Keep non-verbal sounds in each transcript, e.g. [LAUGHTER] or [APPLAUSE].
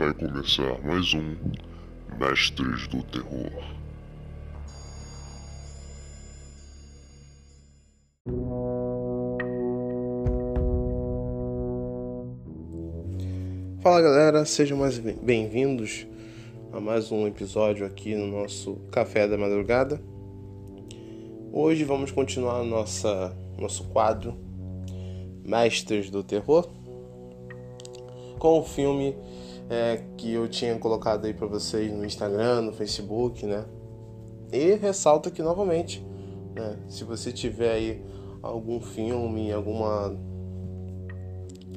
Vai começar mais um Mestres do Terror. Fala galera, sejam mais bem-vindos a mais um episódio aqui no nosso Café da Madrugada. Hoje vamos continuar nossa, nosso quadro Mestres do Terror com o filme é, que eu tinha colocado aí para vocês no Instagram, no Facebook, né? E ressalto aqui novamente, né? Se você tiver aí algum filme, alguma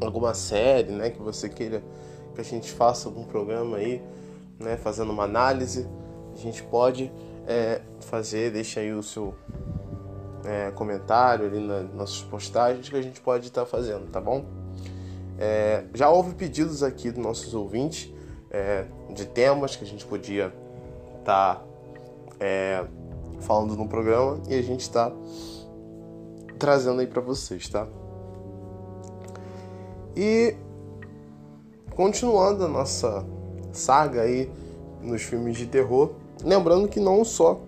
alguma série, né, que você queira que a gente faça algum programa aí, né, fazendo uma análise, a gente pode é, fazer, deixa aí o seu é, comentário ali nas nossas postagens que a gente pode estar tá fazendo, tá bom? É, já houve pedidos aqui dos nossos ouvintes é, de temas que a gente podia estar tá, é, falando no programa e a gente está trazendo aí para vocês, tá? E continuando a nossa saga aí nos filmes de terror, lembrando que não só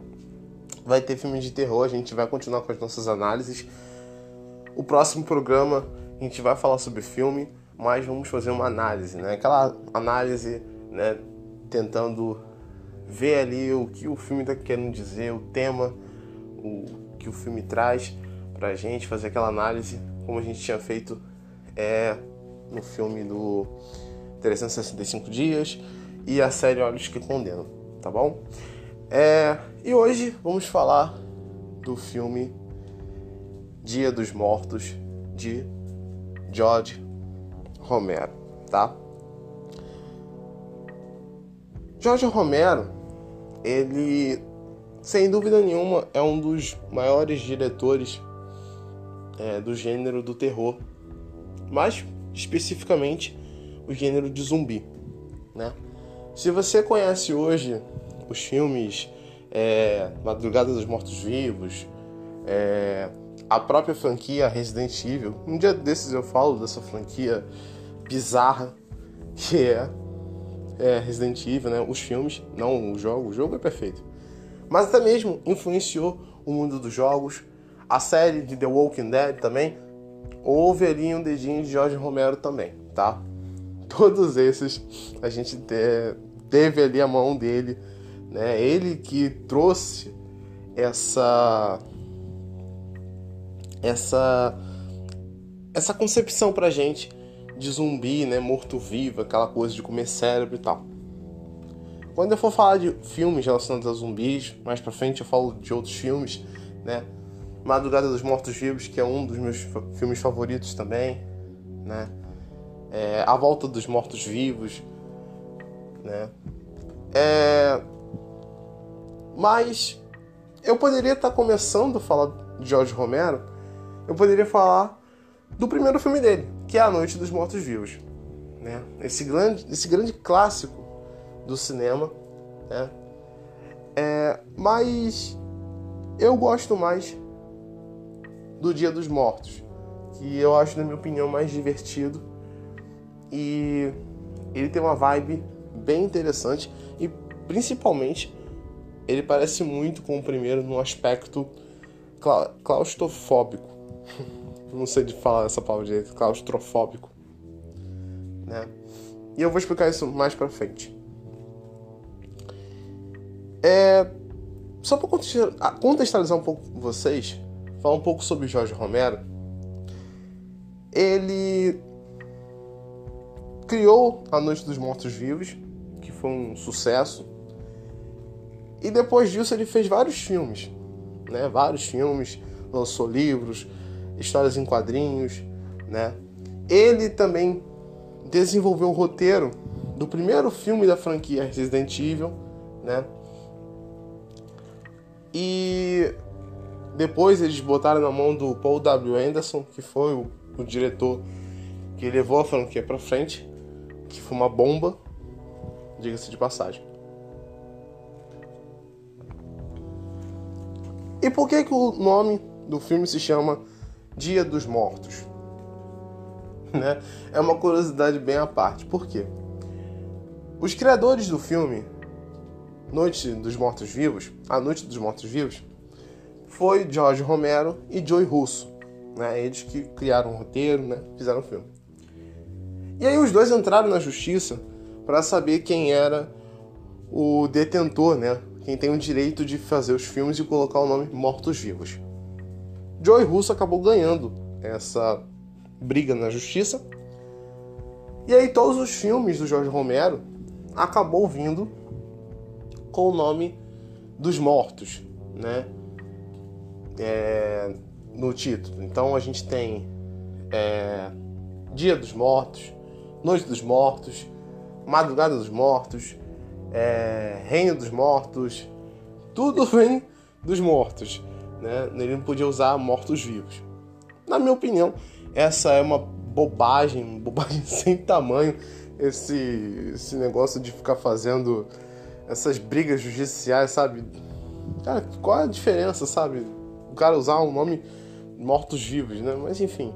vai ter filmes de terror, a gente vai continuar com as nossas análises. O próximo programa a gente vai falar sobre filme, mas vamos fazer uma análise, né? Aquela análise, né, tentando ver ali o que o filme está querendo dizer, o tema, o que o filme traz pra gente, fazer aquela análise como a gente tinha feito é no filme do 365 dias e a série Olhos que Condenam, tá bom? É, e hoje vamos falar do filme Dia dos Mortos de George Romero, tá? George Romero, ele sem dúvida nenhuma é um dos maiores diretores é, do gênero do terror, mais especificamente o gênero de zumbi, né? Se você conhece hoje os filmes é, Madrugada dos Mortos Vivos, é, a própria franquia Resident Evil, um dia desses eu falo dessa franquia bizarra que é, é Resident Evil, né? Os filmes, não o jogo, o jogo é perfeito. Mas até mesmo influenciou o mundo dos jogos, a série de The Walking Dead também, houve ali um dedinho de Jorge Romero também, tá? [LAUGHS] Todos esses a gente teve ali a mão dele, né? Ele que trouxe essa essa essa concepção pra gente de zumbi, né, morto-vivo, aquela coisa de comer cérebro e tal. Quando eu for falar de filmes relacionados a zumbis, mais pra frente eu falo de outros filmes, né? Madrugada dos Mortos-Vivos, que é um dos meus filmes favoritos também, né? É, a Volta dos Mortos-Vivos, né? É... Mas eu poderia estar começando a falar de George Romero, eu poderia falar do primeiro filme dele, que é A Noite dos Mortos-Vivos. Né? Esse, grande, esse grande clássico do cinema. Né? É, mas eu gosto mais do Dia dos Mortos, que eu acho, na minha opinião, mais divertido. E ele tem uma vibe bem interessante e principalmente ele parece muito com o primeiro no aspecto claustrofóbico. [LAUGHS] não sei de falar essa palavra direito, claustrofóbico. Né? E eu vou explicar isso mais pra frente. É, só para contextualizar um pouco vocês, falar um pouco sobre Jorge Romero. Ele criou A Noite dos Mortos Vivos, que foi um sucesso. E depois disso ele fez vários filmes, né? Vários filmes, lançou livros, histórias em quadrinhos, né? Ele também desenvolveu o roteiro do primeiro filme da franquia Resident Evil, né? E depois eles botaram na mão do Paul W. Anderson, que foi o, o diretor que levou a franquia para frente, que foi uma bomba, diga-se de passagem. E por que, que o nome do filme se chama Dia dos Mortos. Né? É uma curiosidade bem à parte. Por quê? Os criadores do filme Noite dos Mortos Vivos, A Noite dos Mortos Vivos, foi George Romero e Joey Russo, né? Eles que criaram o roteiro, né? Fizeram o filme. E aí os dois entraram na justiça para saber quem era o detentor, né? Quem tem o direito de fazer os filmes e colocar o nome Mortos Vivos. Joey Russo acabou ganhando essa briga na justiça. E aí todos os filmes do Jorge Romero acabou vindo com o nome dos mortos, né? É, no título. Então a gente tem é, Dia dos Mortos, Noite dos Mortos, Madrugada dos Mortos, é, Reino dos Mortos, tudo [LAUGHS] vem dos mortos. Né? Ele não podia usar mortos-vivos. Na minha opinião, essa é uma bobagem, bobagem [LAUGHS] sem tamanho, esse, esse negócio de ficar fazendo essas brigas judiciais, sabe? Cara, qual a diferença, sabe? O cara usar um nome mortos-vivos, né? Mas enfim.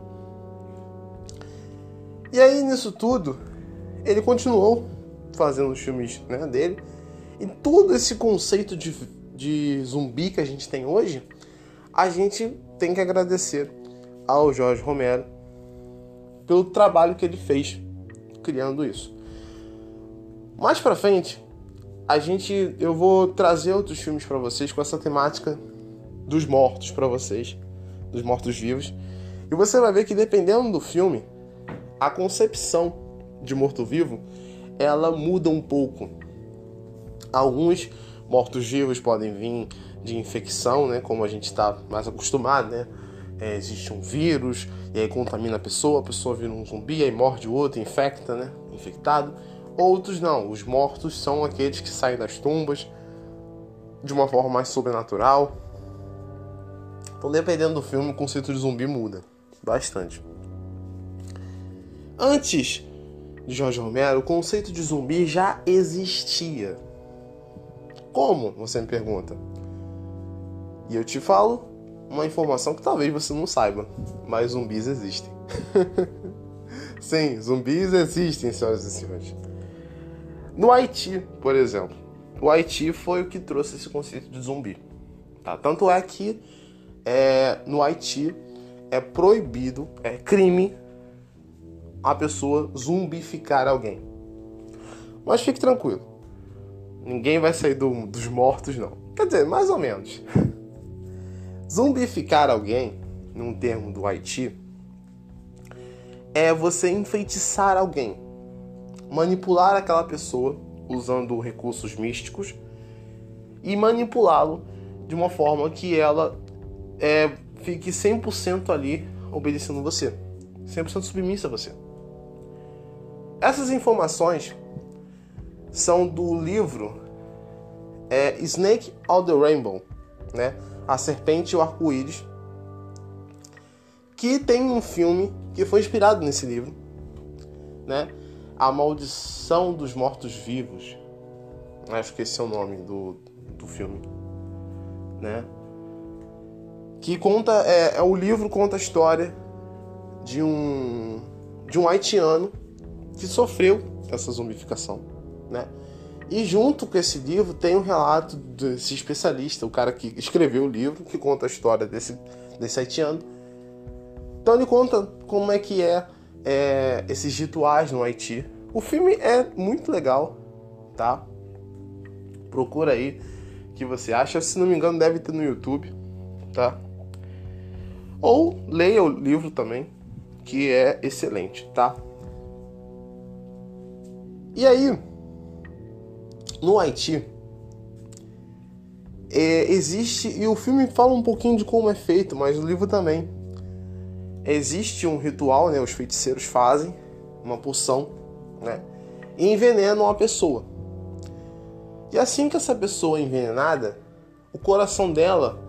E aí, nisso tudo, ele continuou fazendo os filmes né, dele. E todo esse conceito de, de zumbi que a gente tem hoje, a gente tem que agradecer ao Jorge Romero pelo trabalho que ele fez criando isso. Mais para frente, a gente eu vou trazer outros filmes para vocês com essa temática dos mortos para vocês, dos mortos-vivos. E você vai ver que dependendo do filme, a concepção de morto-vivo, ela muda um pouco. Alguns mortos-vivos podem vir de infecção, né, como a gente está mais acostumado, né? É, existe um vírus e aí contamina a pessoa, a pessoa vira um zumbi, aí morde o outro, infecta, né? Infectado. Outros não, os mortos são aqueles que saem das tumbas de uma forma mais sobrenatural. Então, dependendo do filme, o conceito de zumbi muda bastante. Antes de Jorge Romero, o conceito de zumbi já existia. Como? Você me pergunta. E eu te falo uma informação que talvez você não saiba, mas zumbis existem. [LAUGHS] Sim, zumbis existem, senhoras e senhores. No Haiti, por exemplo, o Haiti foi o que trouxe esse conceito de zumbi. Tá? Tanto é que é, no Haiti é proibido, é crime a pessoa zumbificar alguém. Mas fique tranquilo, ninguém vai sair do, dos mortos, não. Quer dizer, mais ou menos. [LAUGHS] Zumbificar alguém, num termo do Haiti, é você enfeitiçar alguém, manipular aquela pessoa usando recursos místicos e manipulá-lo de uma forma que ela é, fique 100% ali obedecendo você, 100% submissa a você. Essas informações são do livro é, Snake of the Rainbow, né? A Serpente e o Arco-Íris, que tem um filme que foi inspirado nesse livro, né? A Maldição dos Mortos-Vivos. Acho que esse é o nome do, do filme, né? Que conta é, é o livro conta a história de um de um haitiano que sofreu essa zumbificação, né? E junto com esse livro tem um relato desse especialista, o cara que escreveu o livro, que conta a história desse, desse haitiano. Então ele conta como é que é, é esses rituais no Haiti. O filme é muito legal, tá? Procura aí que você acha. Se não me engano, deve ter no YouTube, tá? Ou leia o livro também, que é excelente, tá? E aí, no Haiti, é, existe, e o filme fala um pouquinho de como é feito, mas o livro também. Existe um ritual, né? Os feiticeiros fazem uma poção, né? E envenenam a pessoa. E assim que essa pessoa é envenenada, o coração dela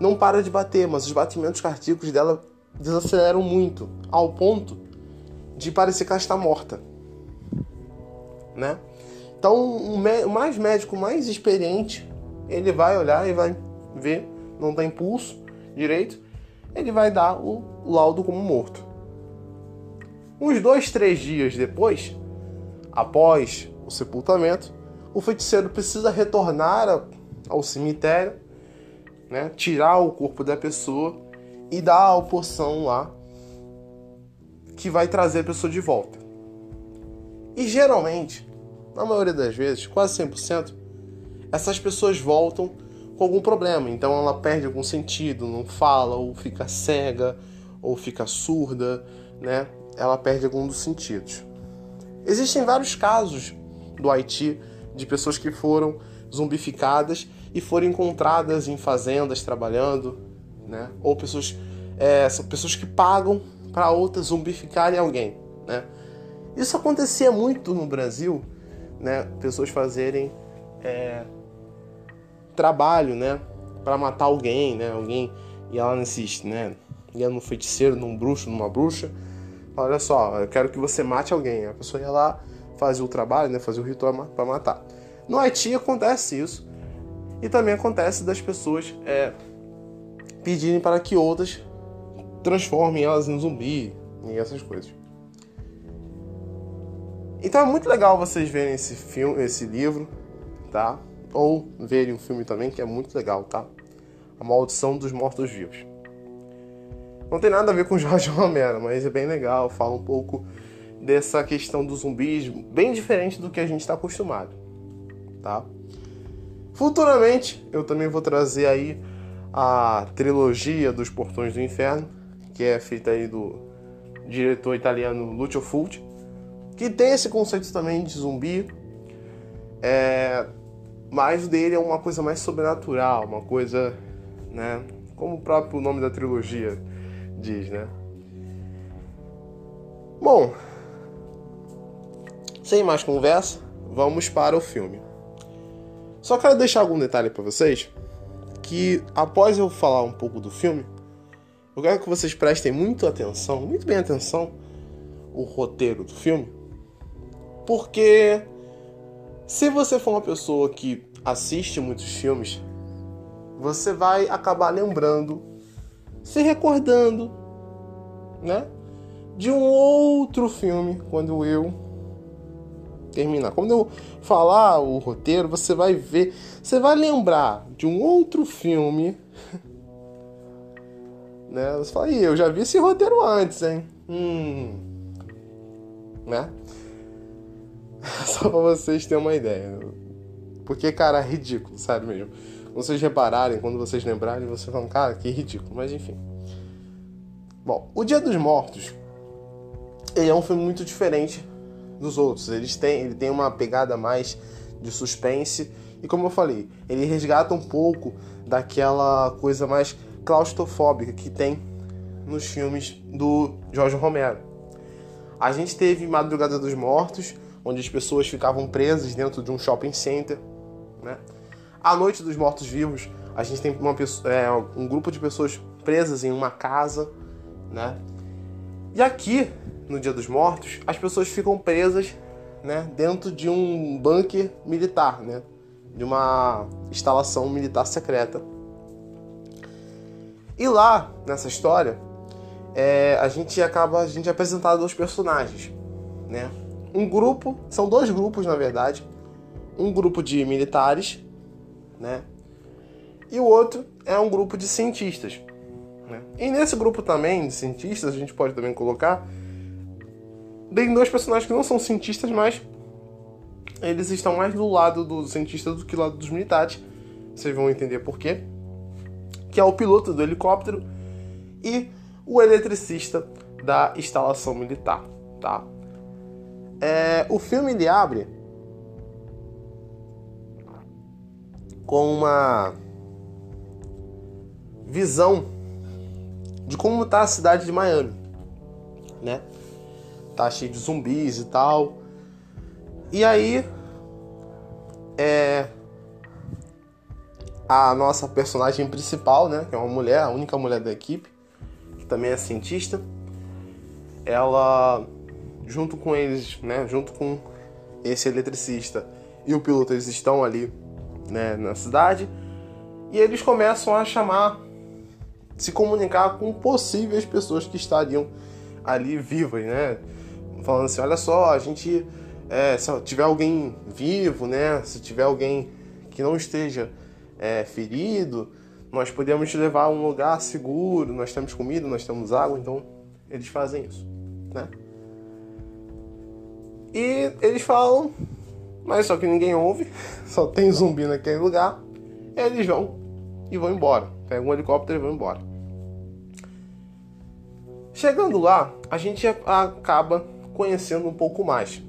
não para de bater, mas os batimentos cardíacos dela desaceleram muito, ao ponto de parecer que ela está morta, né? Então, o, mais médico, mais experiente, ele vai olhar e vai ver, não tem pulso direito, ele vai dar o laudo como morto. Uns dois, três dias depois, após o sepultamento, o feiticeiro precisa retornar ao cemitério, né, tirar o corpo da pessoa e dar a poção lá que vai trazer a pessoa de volta. E geralmente, na maioria das vezes, quase 100%, essas pessoas voltam com algum problema. Então ela perde algum sentido, não fala, ou fica cega, ou fica surda, né? Ela perde algum dos sentidos. Existem vários casos do Haiti de pessoas que foram zumbificadas e foram encontradas em fazendas trabalhando, né? Ou pessoas, é, são pessoas que pagam para outras zumbificarem alguém, né? Isso acontecia muito no Brasil, né? Pessoas fazerem é, trabalho, né? Para matar alguém, né? Alguém ia lá nesses, né? Ia no feiticeiro, num bruxo, numa bruxa. Olha só, eu quero que você mate alguém. A pessoa ia lá, fazia o trabalho, né? Fazia o ritual para matar. No Haiti acontece isso. E também acontece das pessoas é, pedirem para que outras transformem elas em zumbi e essas coisas. Então é muito legal vocês verem esse filme, esse livro, tá? Ou verem um filme também que é muito legal, tá? A Maldição dos Mortos-Vivos. Não tem nada a ver com Jorge [LAUGHS] Romero, mas é bem legal. Fala um pouco dessa questão dos zumbis, bem diferente do que a gente está acostumado, tá? Futuramente eu também vou trazer aí a trilogia dos Portões do Inferno, que é feita aí do diretor italiano Lucio Fulci, que tem esse conceito também de zumbi, é, mas o dele é uma coisa mais sobrenatural, uma coisa, né, como o próprio nome da trilogia diz, né? Bom, sem mais conversa, vamos para o filme. Só quero deixar algum detalhe para vocês que após eu falar um pouco do filme, eu quero que vocês prestem muito atenção, muito bem atenção, o roteiro do filme, porque se você for uma pessoa que assiste muitos filmes, você vai acabar lembrando, se recordando, né, de um outro filme quando eu terminar. Quando eu falar o roteiro, você vai ver, você vai lembrar de um outro filme. né? Você fala, eu já vi esse roteiro antes, hein? Hum. Né? [LAUGHS] Só pra vocês terem uma ideia. Porque, cara, é ridículo, sério mesmo. Quando vocês repararem, quando vocês lembrarem, vocês falam, cara, que ridículo. Mas enfim. Bom, O Dia dos Mortos ele é um filme muito diferente dos outros. Eles têm, ele tem uma pegada mais de suspense e como eu falei, ele resgata um pouco daquela coisa mais claustrofóbica que tem nos filmes do Jorge Romero. A gente teve Madrugada dos Mortos, onde as pessoas ficavam presas dentro de um shopping center, né? A Noite dos Mortos Vivos, a gente tem uma pessoa, é, um grupo de pessoas presas em uma casa, né? E aqui no Dia dos Mortos, as pessoas ficam presas né, dentro de um bunker militar, né, de uma instalação militar secreta. E lá, nessa história, é, a gente acaba a gente é apresentado personagens, né? Um grupo, são dois grupos na verdade, um grupo de militares, né? E o outro é um grupo de cientistas. Né? E nesse grupo também de cientistas a gente pode também colocar tem dois personagens que não são cientistas, mas eles estão mais do lado dos cientistas do que do lado dos militares. Vocês vão entender por quê. Que é o piloto do helicóptero e o eletricista da instalação militar, tá? É, o filme ele abre com uma visão de como está a cidade de Miami, né? tá cheio de zumbis e tal. E aí é a nossa personagem principal, né, que é uma mulher, a única mulher da equipe, que também é cientista, ela junto com eles, né, junto com esse eletricista e o piloto, eles estão ali, né, na cidade, e eles começam a chamar, se comunicar com possíveis pessoas que estariam ali vivas, né? falando assim: olha só, a gente é, se tiver alguém vivo, né? Se tiver alguém que não esteja é, ferido, nós podemos levar a um lugar seguro. Nós temos comida, nós temos água, então eles fazem isso, né? E eles falam, mas só que ninguém ouve, [LAUGHS] só tem zumbi naquele lugar. Eles vão e vão embora. Pegam um helicóptero e vão embora. Chegando lá, a gente acaba conhecendo um pouco mais.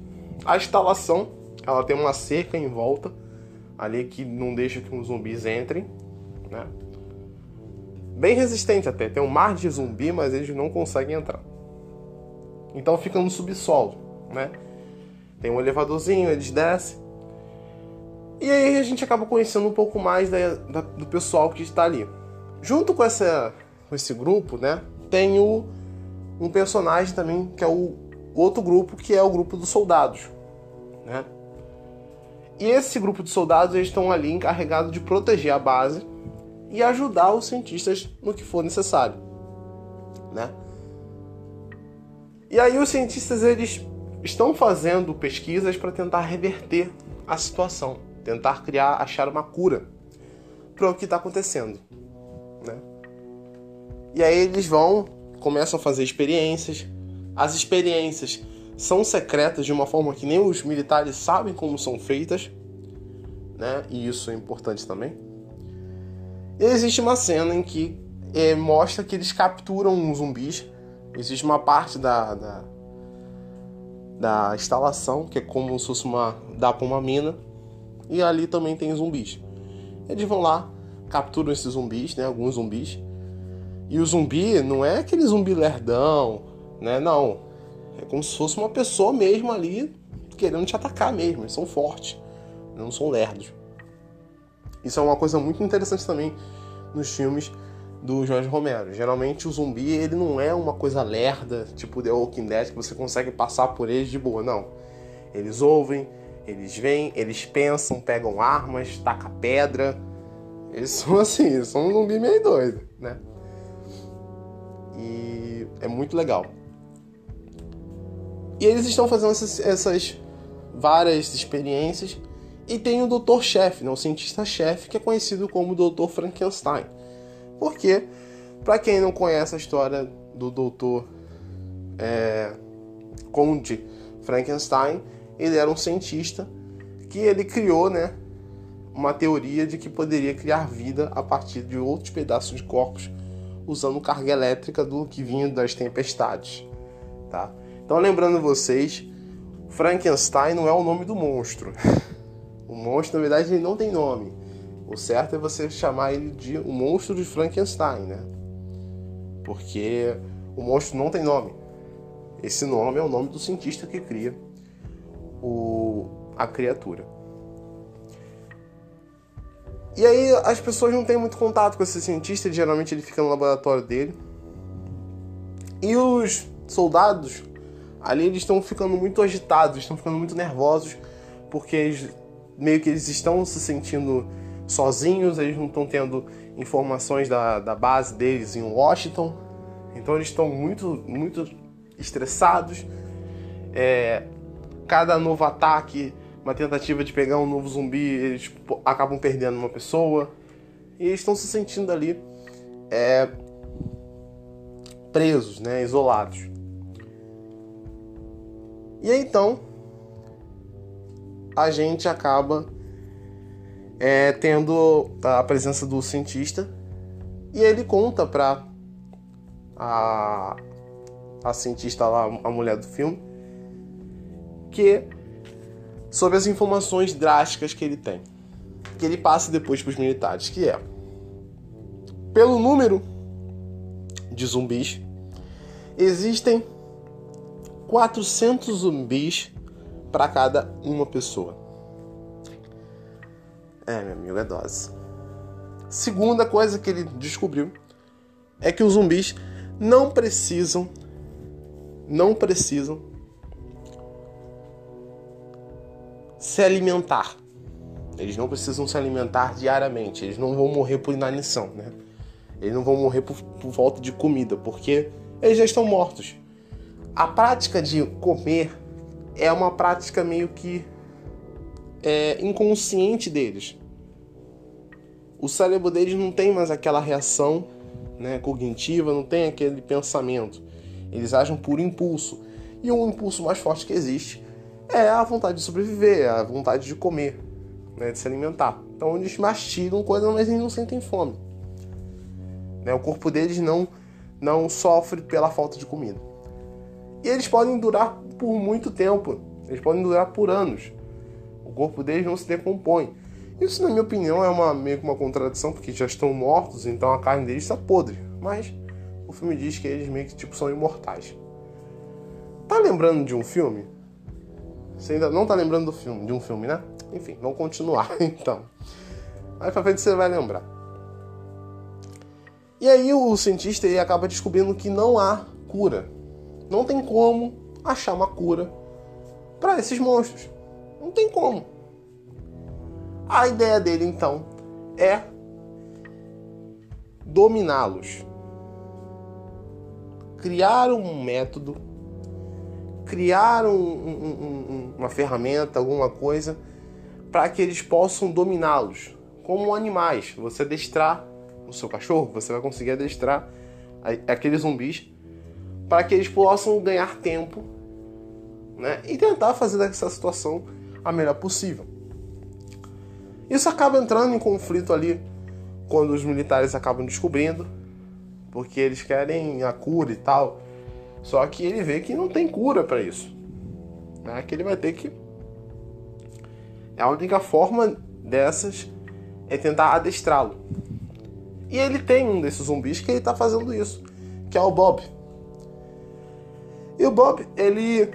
A instalação, ela tem uma cerca em volta ali que não deixa que os zumbis entrem, né? Bem resistente até, tem um mar de zumbi, mas eles não conseguem entrar. Então fica no subsolo, né? Tem um elevadorzinho, eles descem. E aí a gente acaba conhecendo um pouco mais da, da, do pessoal que está ali. Junto com, essa, com esse grupo, né? Tem o, um personagem também que é o outro grupo, que é o grupo dos soldados, né? E esse grupo de soldados eles estão ali encarregados de proteger a base e ajudar os cientistas no que for necessário, né? E aí os cientistas eles estão fazendo pesquisas para tentar reverter a situação, tentar criar, achar uma cura para o que está acontecendo, né? E aí eles vão, começam a fazer experiências. As experiências são secretas de uma forma que nem os militares sabem como são feitas, né? E isso é importante também. E existe uma cena em que é, mostra que eles capturam um zumbis. Existe uma parte da, da, da instalação que é como se fosse uma dá para uma mina e ali também tem zumbis. Eles vão lá, capturam esses zumbis, né? Alguns zumbis. E o zumbi não é aquele zumbi lerdão, né? Não. É como se fosse uma pessoa mesmo ali querendo te atacar mesmo. Eles são fortes, não são lerdos. Isso é uma coisa muito interessante também nos filmes do Jorge Romero. Geralmente o zumbi ele não é uma coisa lerda, tipo The Walking Dead, que você consegue passar por eles de boa, não. Eles ouvem, eles vêm, eles pensam, pegam armas, taca pedra. Eles são assim, são um zumbi meio doido, né? E é muito legal. E eles estão fazendo essas, essas várias experiências e tem o doutor-chefe, né, o cientista-chefe, que é conhecido como Dr. Frankenstein. Porque, para quem não conhece a história do doutor é, Conde Frankenstein, ele era um cientista que ele criou né, uma teoria de que poderia criar vida a partir de outros pedaços de corpos usando carga elétrica do que vinha das tempestades. Tá? Então, lembrando vocês, Frankenstein não é o nome do monstro. [LAUGHS] O monstro, na verdade, ele não tem nome. O certo é você chamar ele de o monstro de Frankenstein, né? Porque o monstro não tem nome. Esse nome é o nome do cientista que cria o, a criatura. E aí as pessoas não têm muito contato com esse cientista, geralmente ele fica no laboratório dele. E os soldados ali eles estão ficando muito agitados, estão ficando muito nervosos, porque eles meio que eles estão se sentindo sozinhos, eles não estão tendo informações da, da base deles em Washington, então eles estão muito, muito estressados. É, cada novo ataque, uma tentativa de pegar um novo zumbi, eles acabam perdendo uma pessoa e eles estão se sentindo ali é, presos, né, isolados. E aí, então a gente acaba é, tendo a presença do cientista e ele conta para a, a cientista lá, a mulher do filme, que sobre as informações drásticas que ele tem, que ele passa depois para os militares, que é pelo número de zumbis existem 400 zumbis para cada uma pessoa. É, meu amigo, é dose. Segunda coisa que ele descobriu é que os zumbis não precisam não precisam se alimentar. Eles não precisam se alimentar diariamente. Eles não vão morrer por inanição, né? Eles não vão morrer por, por falta de comida, porque eles já estão mortos. A prática de comer é uma prática meio que é, inconsciente deles. O cérebro deles não tem mais aquela reação né, cognitiva, não tem aquele pensamento. Eles agem por impulso. E o impulso mais forte que existe é a vontade de sobreviver, a vontade de comer, né, de se alimentar. Então eles mastigam coisas, mas eles não sentem fome. Né, o corpo deles não, não sofre pela falta de comida. E eles podem durar por muito tempo. Eles podem durar por anos. O corpo deles não se decompõe. Isso, na minha opinião, é uma, meio que uma contradição, porque já estão mortos, então a carne deles está podre. Mas o filme diz que eles meio que tipo, são imortais. Tá lembrando de um filme? Você ainda não tá lembrando do filme, de um filme, né? Enfim, vamos continuar [LAUGHS] então. Aí pra frente você vai lembrar. E aí o cientista ele acaba descobrindo que não há cura. Não tem como achar uma cura para esses monstros. Não tem como. A ideia dele então é dominá-los. Criar um método, criar um, um, um, uma ferramenta, alguma coisa, para que eles possam dominá-los. Como animais. Você adestrar o seu cachorro, você vai conseguir adestrar aqueles zumbis para que eles possam ganhar tempo né, e tentar fazer dessa situação a melhor possível. Isso acaba entrando em conflito ali quando os militares acabam descobrindo, porque eles querem a cura e tal. Só que ele vê que não tem cura para isso. Né? Que ele vai ter que. A única forma dessas é tentar adestrá-lo. E ele tem um desses zumbis que ele está fazendo isso, que é o Bob. E o Bob, ele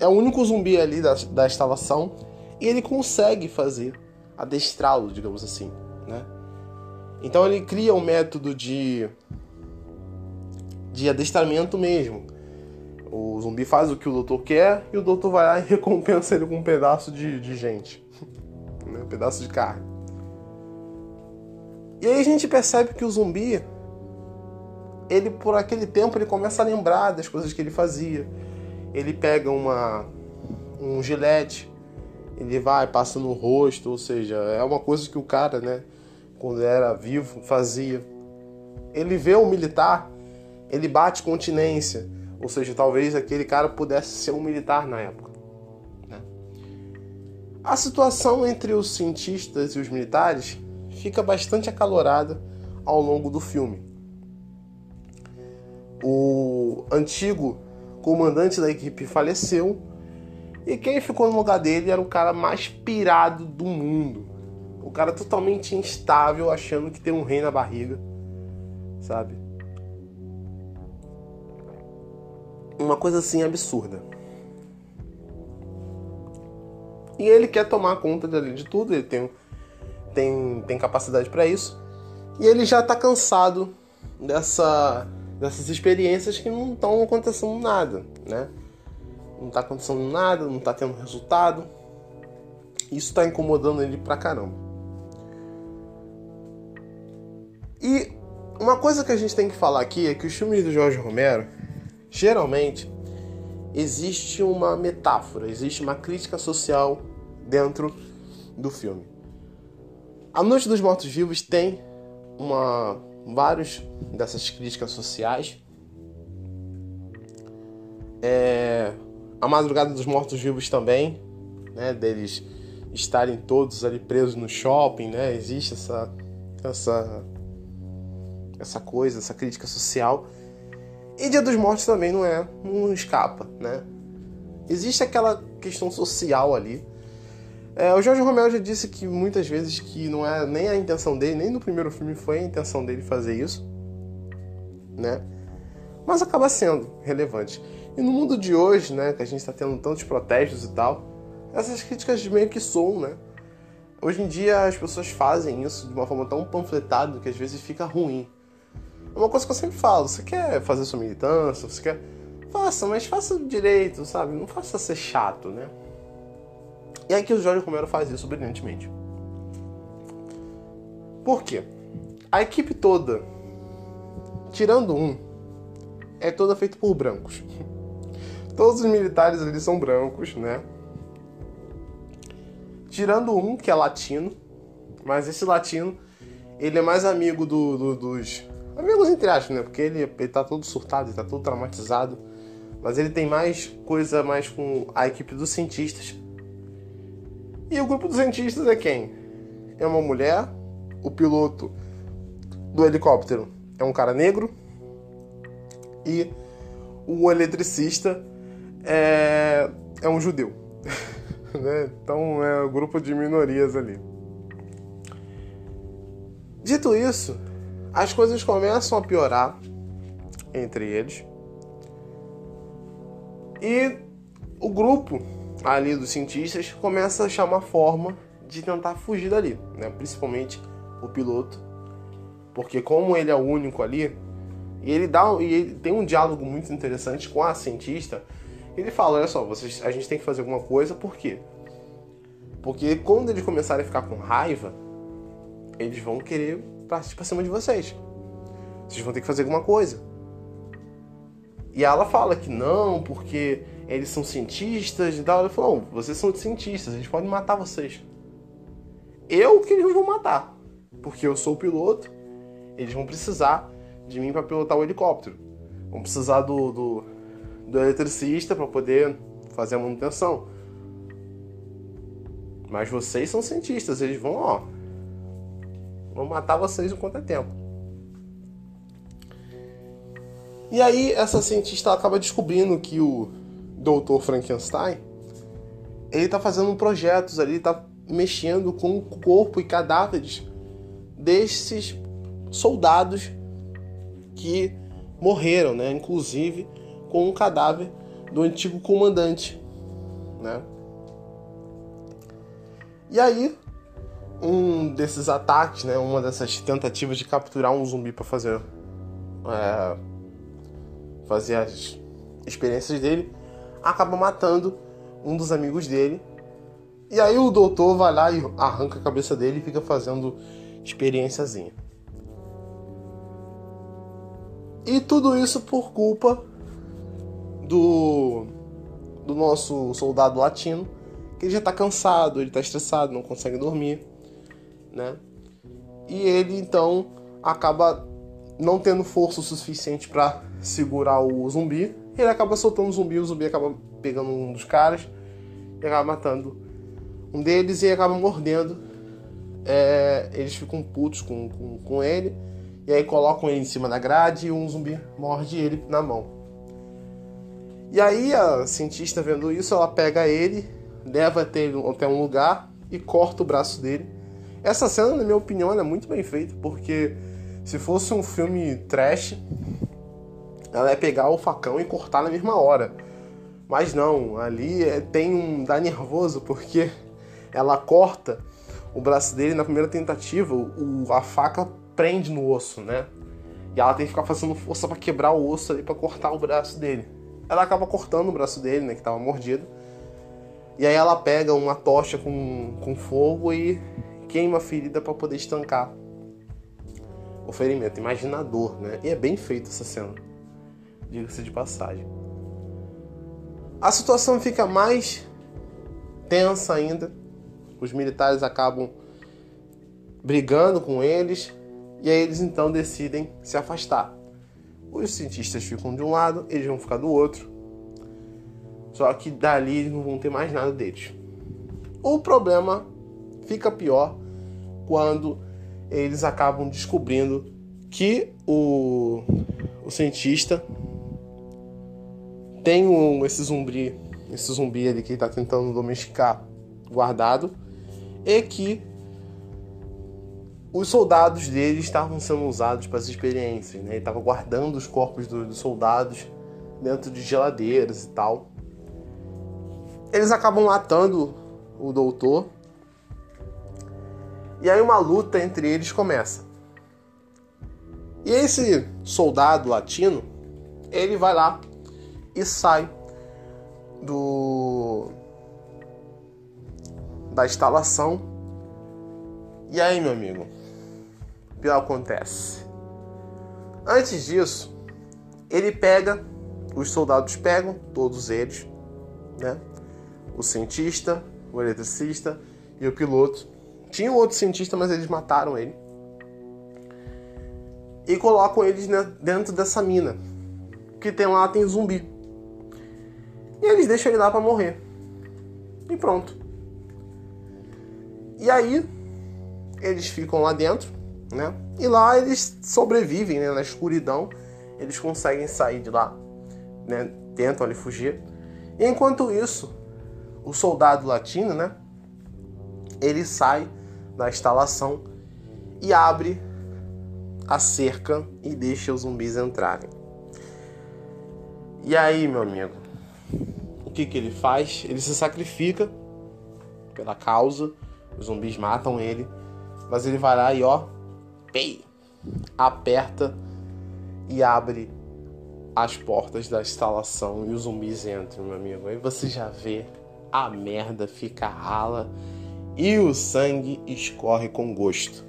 é o único zumbi ali da, da instalação e ele consegue fazer adestrá-lo, digamos assim, né? Então ele cria um método de de adestramento mesmo. O zumbi faz o que o doutor quer e o doutor vai lá e [LAUGHS] recompensa ele com um pedaço de, de gente, [LAUGHS] né? um pedaço de carne. E aí a gente percebe que o zumbi, ele por aquele tempo ele começa a lembrar das coisas que ele fazia. Ele pega uma um gilete, ele vai passa no rosto, ou seja, é uma coisa que o cara, né, quando era vivo fazia. Ele vê um militar, ele bate continência, ou seja, talvez aquele cara pudesse ser um militar na época. Né? A situação entre os cientistas e os militares fica bastante acalorada ao longo do filme. O antigo comandante da equipe faleceu e quem ficou no lugar dele era o cara mais pirado do mundo. O cara totalmente instável, achando que tem um rei na barriga, sabe? Uma coisa assim absurda. E ele quer tomar conta de tudo, ele tem tem, tem capacidade para isso. E ele já está cansado dessa, dessas experiências que não estão acontecendo nada, né? Não está acontecendo nada, não está tendo resultado. Isso está incomodando ele pra caramba. E uma coisa que a gente tem que falar aqui é que os filmes do Jorge Romero, geralmente, existe uma metáfora, existe uma crítica social dentro do filme. A Noite dos Mortos-Vivos tem uma vários dessas críticas sociais. É, a Madrugada dos Mortos-Vivos também, né, deles estarem todos ali presos no shopping, né? Existe essa essa essa coisa, essa crítica social. E Dia dos Mortos também não é, não escapa, né? Existe aquela questão social ali é, o Jorge Romero já disse que muitas vezes que não é nem a intenção dele, nem no primeiro filme foi a intenção dele fazer isso, né? Mas acaba sendo relevante. E no mundo de hoje, né, que a gente está tendo tantos protestos e tal, essas críticas meio que soam, né? Hoje em dia as pessoas fazem isso de uma forma tão panfletada que às vezes fica ruim. É uma coisa que eu sempre falo, você quer fazer sua militância, você quer... Faça, mas faça direito, sabe? Não faça ser chato, né? E é que o Jorge Romero faz isso brilhantemente. Por quê? A equipe toda, tirando um, é toda feita por brancos. [LAUGHS] todos os militares ali são brancos, né? Tirando um que é latino, mas esse latino ele é mais amigo do, do, dos. Amigos entre aspas, né? Porque ele, ele tá todo surtado, ele tá todo traumatizado. Mas ele tem mais coisa mais com a equipe dos cientistas. E o grupo dos cientistas é quem? É uma mulher, o piloto do helicóptero é um cara negro e o eletricista é, é um judeu. [LAUGHS] né? Então é um grupo de minorias ali. Dito isso, as coisas começam a piorar entre eles. E o grupo ali dos cientistas começa a achar uma forma de tentar fugir dali, né? principalmente o piloto, porque como ele é o único ali, e ele dá e ele tem um diálogo muito interessante com a cientista. Ele fala, olha só, vocês, a gente tem que fazer alguma coisa, por quê? Porque quando eles começarem a ficar com raiva, eles vão querer partir pra cima de vocês. Vocês vão ter que fazer alguma coisa. E ela fala que não, porque eles são cientistas e tal. Ela falou, vocês são cientistas, eles podem matar vocês. Eu que eles não vão matar. Porque eu sou o piloto, eles vão precisar de mim para pilotar o helicóptero. Vão precisar do, do, do eletricista para poder fazer a manutenção. Mas vocês são cientistas, eles vão, ó, vão matar vocês enquanto é tempo. E aí essa cientista acaba descobrindo que o Dr. Frankenstein ele tá fazendo projetos ali, tá mexendo com o corpo e cadáveres desses soldados que morreram, né? Inclusive com o cadáver do antigo comandante, né? E aí um desses ataques, né? Uma dessas tentativas de capturar um zumbi para fazer é, fazer as experiências dele, acaba matando um dos amigos dele. E aí o doutor vai lá e arranca a cabeça dele e fica fazendo experiênciazinha. E tudo isso por culpa do, do nosso soldado latino, que ele já tá cansado, ele tá estressado, não consegue dormir, né? E ele então acaba não tendo força o suficiente para segurar o zumbi, ele acaba soltando o zumbi, o zumbi acaba pegando um dos caras e acaba matando um deles e acaba mordendo. É, eles ficam putos com, com, com ele e aí colocam ele em cima da grade e um zumbi morde ele na mão. E aí a cientista vendo isso, ela pega ele, leva ele, até um lugar e corta o braço dele. Essa cena, na minha opinião, é muito bem feita, porque se fosse um filme trash, ela ia pegar o facão e cortar na mesma hora. Mas não, ali é, tem um. dá nervoso, porque ela corta o braço dele na primeira tentativa, o, a faca prende no osso, né? E ela tem que ficar fazendo força para quebrar o osso ali para cortar o braço dele. Ela acaba cortando o braço dele, né, que tava mordido. E aí ela pega uma tocha com, com fogo e queima a ferida para poder estancar o ferimento. Imagina a dor, né? E é bem feita essa cena. Diga-se de passagem. A situação fica mais tensa ainda. Os militares acabam brigando com eles e aí eles então decidem se afastar. Os cientistas ficam de um lado, eles vão ficar do outro. Só que dali eles não vão ter mais nada deles. O problema fica pior quando eles acabam descobrindo que o, o cientista tem um, esse zumbi, esse zumbi ali que ele está tentando domesticar guardado e que os soldados dele estavam sendo usados para as experiências, né? Ele estava guardando os corpos dos soldados dentro de geladeiras e tal. Eles acabam matando o doutor. E aí uma luta entre eles começa. E esse soldado latino, ele vai lá e sai do da instalação. E aí, meu amigo, pior acontece. Antes disso, ele pega os soldados pegam todos eles, né? O cientista, o eletricista e o piloto. Tinha um outro cientista, mas eles mataram ele. E colocam eles dentro dessa mina. Que tem lá, tem zumbi. E eles deixam ele lá para morrer. E pronto. E aí, eles ficam lá dentro, né? E lá eles sobrevivem, né? Na escuridão, eles conseguem sair de lá, né? Tentam ali fugir. E enquanto isso, o soldado latino, né? Ele sai da instalação e abre a cerca e deixa os zumbis entrarem. E aí, meu amigo, o que que ele faz? Ele se sacrifica pela causa. Os zumbis matam ele, mas ele vai lá e ó, pei, aperta e abre as portas da instalação e os zumbis entram, meu amigo. Aí você já vê a merda fica rala e o sangue escorre com gosto.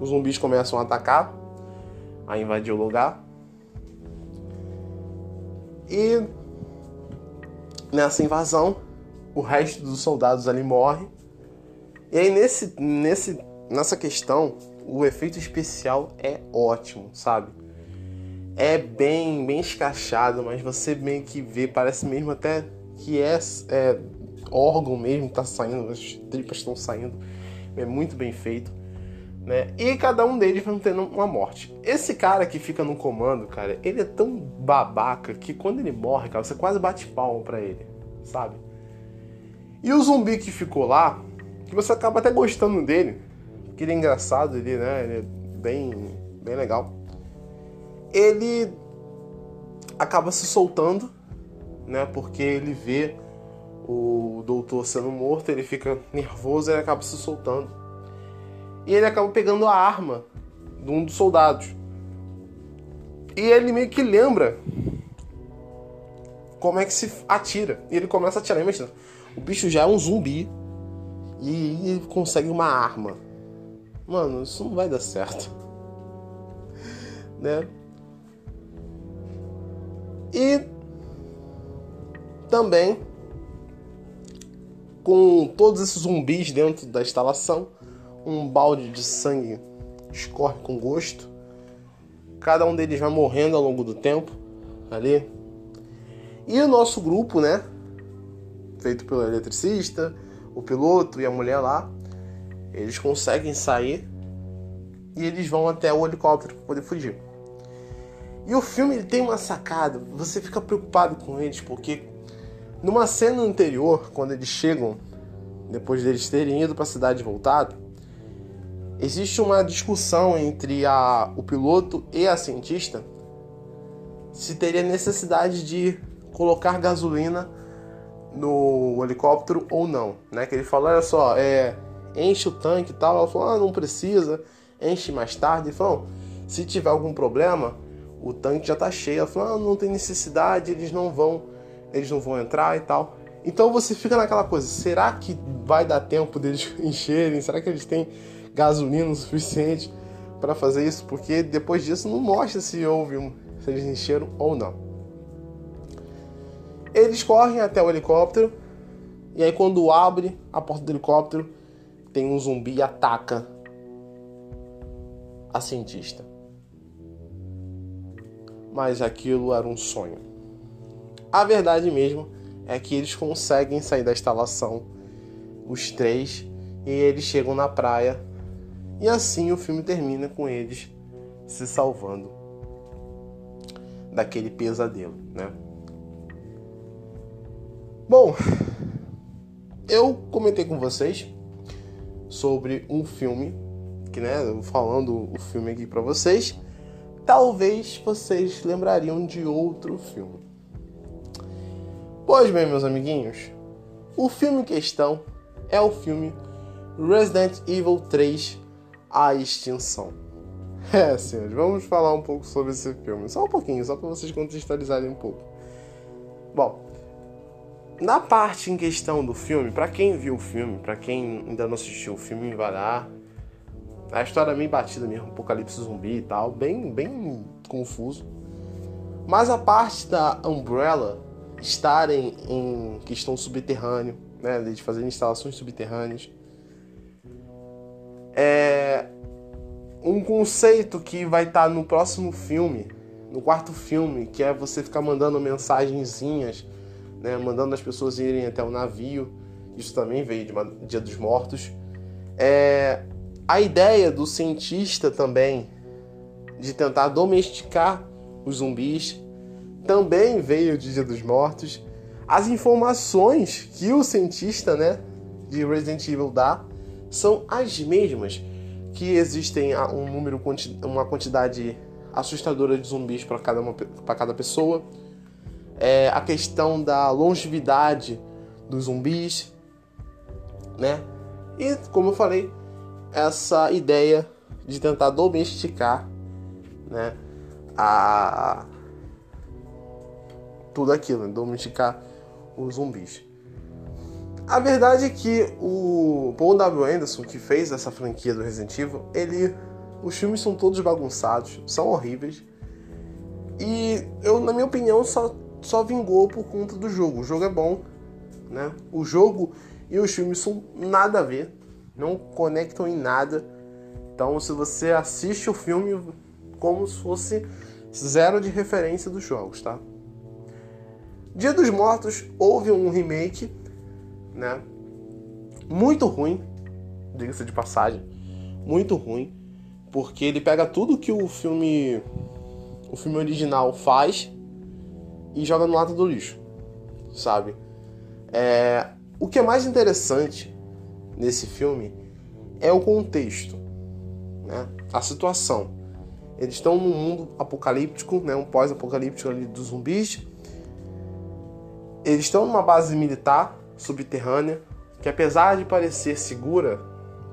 Os zumbis começam a atacar, a invadir o lugar. E nessa invasão, o resto dos soldados ali morre. E aí nesse, nesse, nessa questão, o efeito especial é ótimo, sabe? É bem, bem escachado, mas você meio que vê, parece mesmo até que é, é órgão mesmo tá saindo, as tripas estão saindo. É muito bem feito. Né? E cada um deles vai tendo uma morte. Esse cara que fica no comando, cara, ele é tão babaca que quando ele morre, cara, você quase bate palma pra ele, sabe? E o zumbi que ficou lá, que você acaba até gostando dele, que ele é engraçado, ele, né, ele é bem, bem legal. Ele acaba se soltando né? Porque ele vê o doutor sendo morto, ele fica nervoso e acaba se soltando. E ele acaba pegando a arma de um dos soldados. E ele meio que lembra como é que se atira. E ele começa a atirar. Imagina, o bicho já é um zumbi e ele consegue uma arma. Mano, isso não vai dar certo. [LAUGHS] Né? E também, com todos esses zumbis dentro da instalação, um balde de sangue escorre com gosto. Cada um deles vai morrendo ao longo do tempo ali. E o nosso grupo, né? Feito pelo eletricista, o piloto e a mulher lá, eles conseguem sair e eles vão até o helicóptero para poder fugir. E o filme ele tem uma sacada, você fica preocupado com eles porque numa cena anterior, quando eles chegam, depois deles terem ido para a cidade e voltado, existe uma discussão entre a, o piloto e a cientista se teria necessidade de colocar gasolina no helicóptero ou não, né? Que ele falou, olha só, é, enche o tanque e tal. Ela falou, ah, não precisa, enche mais tarde. Falou, se tiver algum problema, o tanque já está cheio. Ela falou, ah, não tem necessidade, eles não vão eles não vão entrar e tal. Então você fica naquela coisa, será que vai dar tempo deles [LAUGHS] encherem? Será que eles têm gasolina o suficiente para fazer isso? Porque depois disso não mostra se houve um, se eles encheram ou não. Eles correm até o helicóptero e aí quando abre a porta do helicóptero tem um zumbi e ataca a cientista. Mas aquilo era um sonho. A verdade mesmo é que eles conseguem sair da instalação, os três, e eles chegam na praia. E assim o filme termina com eles se salvando daquele pesadelo, né? Bom, eu comentei com vocês sobre um filme, que né, falando o filme aqui para vocês, talvez vocês lembrariam de outro filme. Pois bem, meus amiguinhos, o filme em questão é o filme Resident Evil 3 A Extinção. [LAUGHS] É, senhores, vamos falar um pouco sobre esse filme. Só um pouquinho, só para vocês contextualizarem um pouco. Bom, na parte em questão do filme, para quem viu o filme, para quem ainda não assistiu o filme, vai lá. A história é meio batida mesmo, apocalipse zumbi e tal, bem, bem confuso. Mas a parte da Umbrella estarem em questão subterrâneo, né, de fazer instalações subterrâneas, é um conceito que vai estar tá no próximo filme, no quarto filme, que é você ficar mandando mensagenzinhas, né, mandando as pessoas irem até o navio. Isso também veio de Dia dos Mortos. É, a ideia do cientista também de tentar domesticar os zumbis também veio de Dia dos Mortos. As informações que o cientista, né, de Resident Evil dá são as mesmas que existem um número uma quantidade assustadora de zumbis para cada para cada pessoa. É, a questão da longevidade dos zumbis, né? E como eu falei, essa ideia de tentar domesticar, né, a tudo aquilo, né? domesticar os zumbis. A verdade é que o Paul W. Anderson, que fez essa franquia do Resident Evil, ele. Os filmes são todos bagunçados, são horríveis. E eu, na minha opinião, só, só vingou por conta do jogo. O jogo é bom, né? O jogo e os filmes são nada a ver, não conectam em nada. Então, se você assiste o filme como se fosse zero de referência dos jogos, tá? Dia dos Mortos houve um remake, né? Muito ruim, diga-se de passagem, muito ruim, porque ele pega tudo que o filme o filme original faz e joga no lado do lixo, sabe? É, o que é mais interessante nesse filme é o contexto, né? A situação. Eles estão num mundo apocalíptico, né? Um pós-apocalíptico ali dos zumbis eles estão numa base militar subterrânea que, apesar de parecer segura,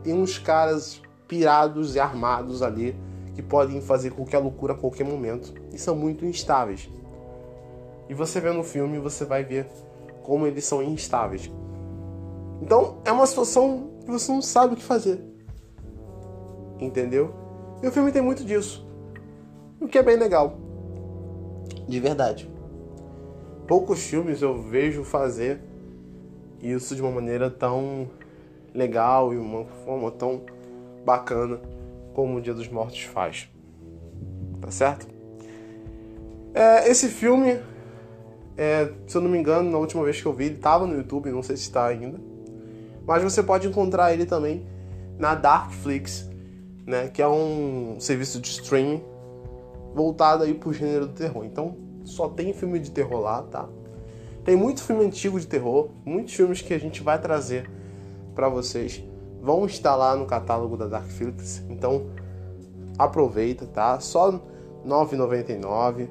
tem uns caras pirados e armados ali que podem fazer qualquer loucura a qualquer momento e são muito instáveis. E você vê no filme, você vai ver como eles são instáveis. Então é uma situação que você não sabe o que fazer. Entendeu? E o filme tem muito disso. O que é bem legal. De verdade poucos filmes eu vejo fazer isso de uma maneira tão legal e uma forma tão bacana como o Dia dos Mortos faz. Tá certo? É, esse filme, é, se eu não me engano, na última vez que eu vi, ele estava no YouTube, não sei se está ainda. Mas você pode encontrar ele também na Darkflix, né, que é um serviço de streaming voltado aí pro gênero do terror. Então, só tem filme de terror lá, tá? Tem muito filme antigo de terror, muitos filmes que a gente vai trazer para vocês. Vão estar lá no catálogo da Darkflix, então aproveita, tá? Só R$ 9,99,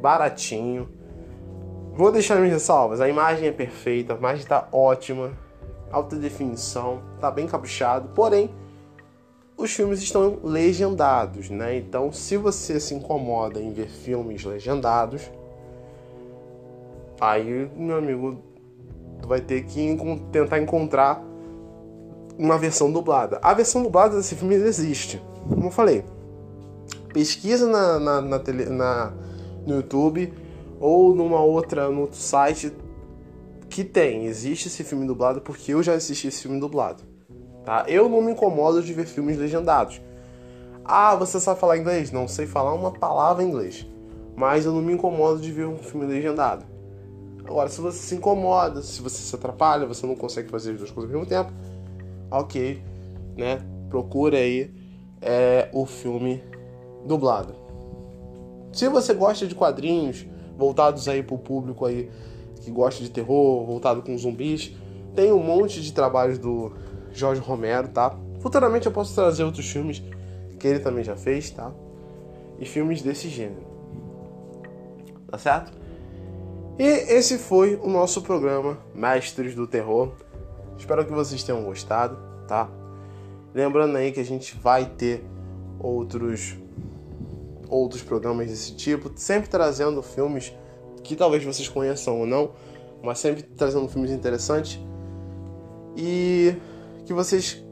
baratinho. Vou deixar minhas ressalvas, a imagem é perfeita, a imagem está ótima, alta definição, tá bem caprichado, porém os filmes estão legendados, né? Então, se você se incomoda em ver filmes legendados, aí, meu amigo, tu vai ter que tentar encontrar uma versão dublada. A versão dublada desse filme existe, como eu falei. Pesquisa na, na, na, tele, na no YouTube ou numa outra, no outro site que tem. Existe esse filme dublado porque eu já assisti esse filme dublado. Tá? Eu não me incomodo de ver filmes legendados. Ah, você sabe falar inglês? Não sei falar uma palavra em inglês. Mas eu não me incomodo de ver um filme legendado. Agora, se você se incomoda, se você se atrapalha, você não consegue fazer as duas coisas ao mesmo tempo, ok, né? Procure aí é, o filme dublado. Se você gosta de quadrinhos voltados aí pro público aí que gosta de terror, voltado com zumbis, tem um monte de trabalhos do Jorge Romero, tá? Futuramente eu posso trazer outros filmes que ele também já fez, tá? E filmes desse gênero. Tá certo? E esse foi o nosso programa Mestres do Terror. Espero que vocês tenham gostado, tá? Lembrando aí que a gente vai ter outros outros programas desse tipo, sempre trazendo filmes que talvez vocês conheçam ou não, mas sempre trazendo filmes interessantes. E que vocês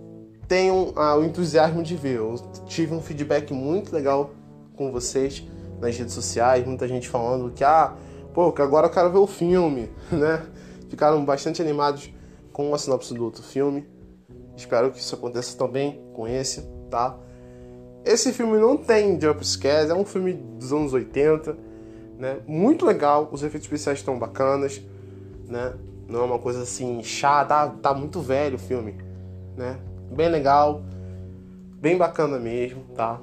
tenham ah, o entusiasmo de ver. Eu tive um feedback muito legal com vocês nas redes sociais, muita gente falando que, ah, pô, agora eu quero ver o filme, [LAUGHS] né? Ficaram bastante animados com a sinopse do outro filme. Espero que isso aconteça também com esse, tá? Esse filme não tem jump scares, é um filme dos anos 80, né? Muito legal, os efeitos especiais estão bacanas, né? Não é uma coisa assim chata, tá, tá muito velho o filme, né? Bem legal, bem bacana mesmo, tá?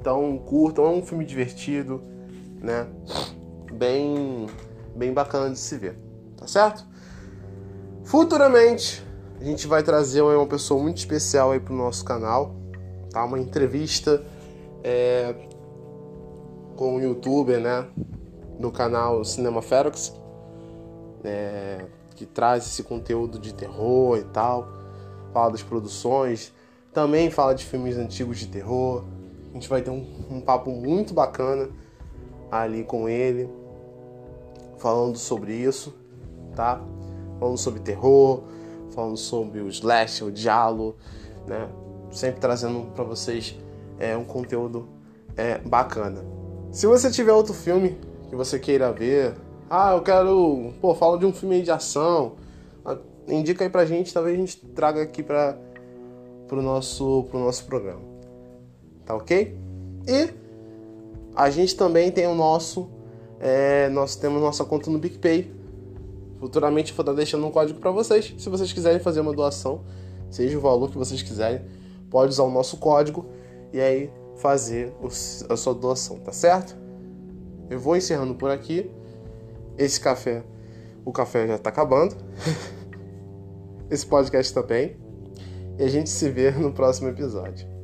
Então curtam, é um filme divertido, né? Bem, bem bacana de se ver, tá certo? Futuramente a gente vai trazer uma pessoa muito especial aí pro nosso canal, tá? Uma entrevista é, com um youtuber, né? No canal Cinema Ferox, é, que traz esse conteúdo de terror e tal, fala das produções, também fala de filmes antigos de terror. A gente vai ter um, um papo muito bacana ali com ele, falando sobre isso, tá? Falando sobre terror, falando sobre o slash, o diálogo, né? Sempre trazendo para vocês é, um conteúdo é, bacana. Se você tiver outro filme que você queira ver, ah, eu quero, pô, fala de um filme de ação, ah, indica aí pra gente, talvez a gente traga aqui para pro nosso pro nosso programa. Tá OK? E a gente também tem o nosso é, nós temos nossa conta no PicPay. Futuramente vou estar deixando um código para vocês. Se vocês quiserem fazer uma doação, seja o valor que vocês quiserem, pode usar o nosso código e aí fazer a sua doação, tá certo? Eu vou encerrando por aqui. Esse café, o café já tá acabando. [LAUGHS] Esse podcast também. E a gente se vê no próximo episódio.